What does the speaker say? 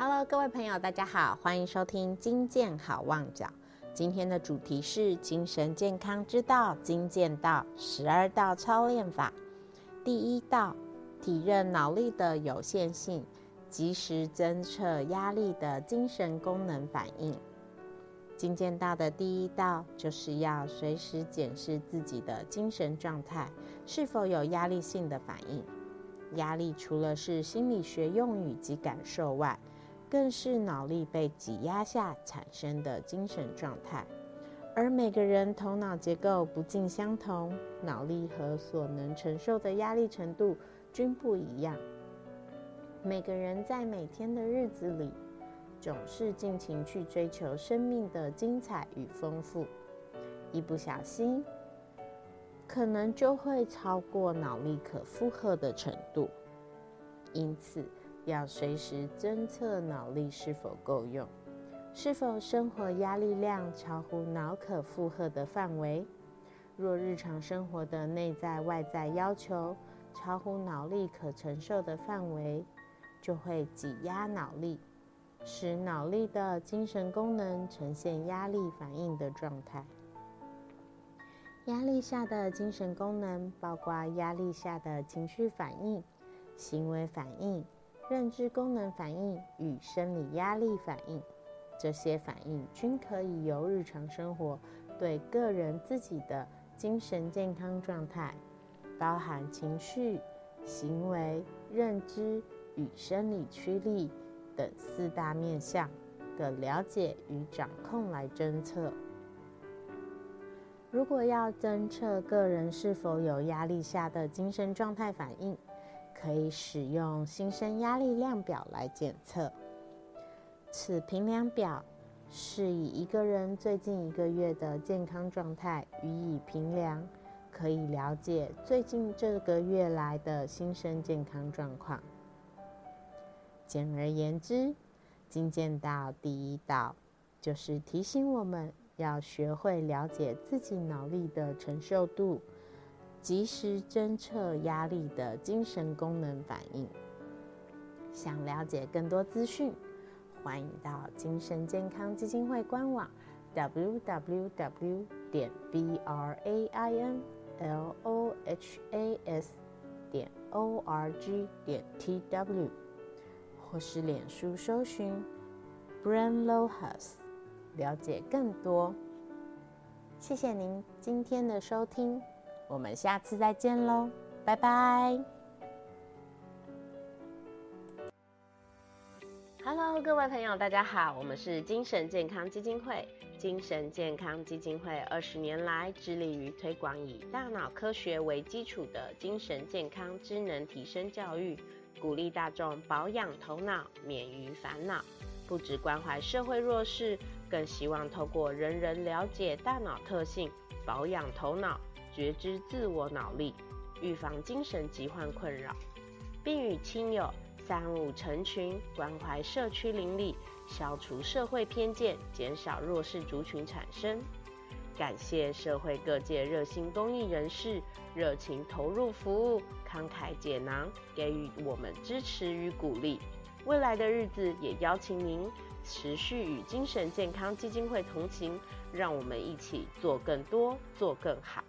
Hello，各位朋友，大家好，欢迎收听金健好望角。今天的主题是精神健康之道——金健道十二道操练法。第一道，体认脑力的有限性，及时侦测压力的精神功能反应。金健道的第一道，就是要随时检视自己的精神状态是否有压力性的反应。压力除了是心理学用语及感受外，更是脑力被挤压下产生的精神状态。而每个人头脑结构不尽相同，脑力和所能承受的压力程度均不一样。每个人在每天的日子里，总是尽情去追求生命的精彩与丰富，一不小心。可能就会超过脑力可负荷的程度，因此要随时侦测脑力是否够用，是否生活压力量超乎脑可负荷的范围。若日常生活的内在外在要求超乎脑力可承受的范围，就会挤压脑力，使脑力的精神功能呈现压力反应的状态。压力下的精神功能包括压力下的情绪反应、行为反应、认知功能反应与生理压力反应。这些反应均可以由日常生活对个人自己的精神健康状态，包含情绪、行为、认知与生理驱力等四大面向的了解与掌控来侦测。如果要侦测个人是否有压力下的精神状态反应，可以使用心生压力量表来检测。此评量表是以一个人最近一个月的健康状态予以评量，可以了解最近这个月来的心身健康状况。简而言之，精进到第一道就是提醒我们。要学会了解自己脑力的承受度，及时侦测压力的精神功能反应。想了解更多资讯，欢迎到精神健康基金会官网 w w w 点 b r a i n l o h a s 点 o r g 点 t w，或是脸书搜寻 Brain Lohas。了解更多，谢谢您今天的收听，我们下次再见喽，拜拜。Hello，各位朋友，大家好，我们是精神健康基金会。精神健康基金会二十年来致力于推广以大脑科学为基础的精神健康知能提升教育，鼓励大众保养头脑，免于烦恼。不只关怀社会弱势，更希望透过人人了解大脑特性，保养头脑，觉知自我脑力，预防精神疾患困扰，并与亲友三五成群，关怀社区邻里，消除社会偏见，减少弱势族群产生。感谢社会各界热心公益人士，热情投入服务，慷慨解囊，给予我们支持与鼓励。未来的日子，也邀请您持续与精神健康基金会同行，让我们一起做更多，做更好。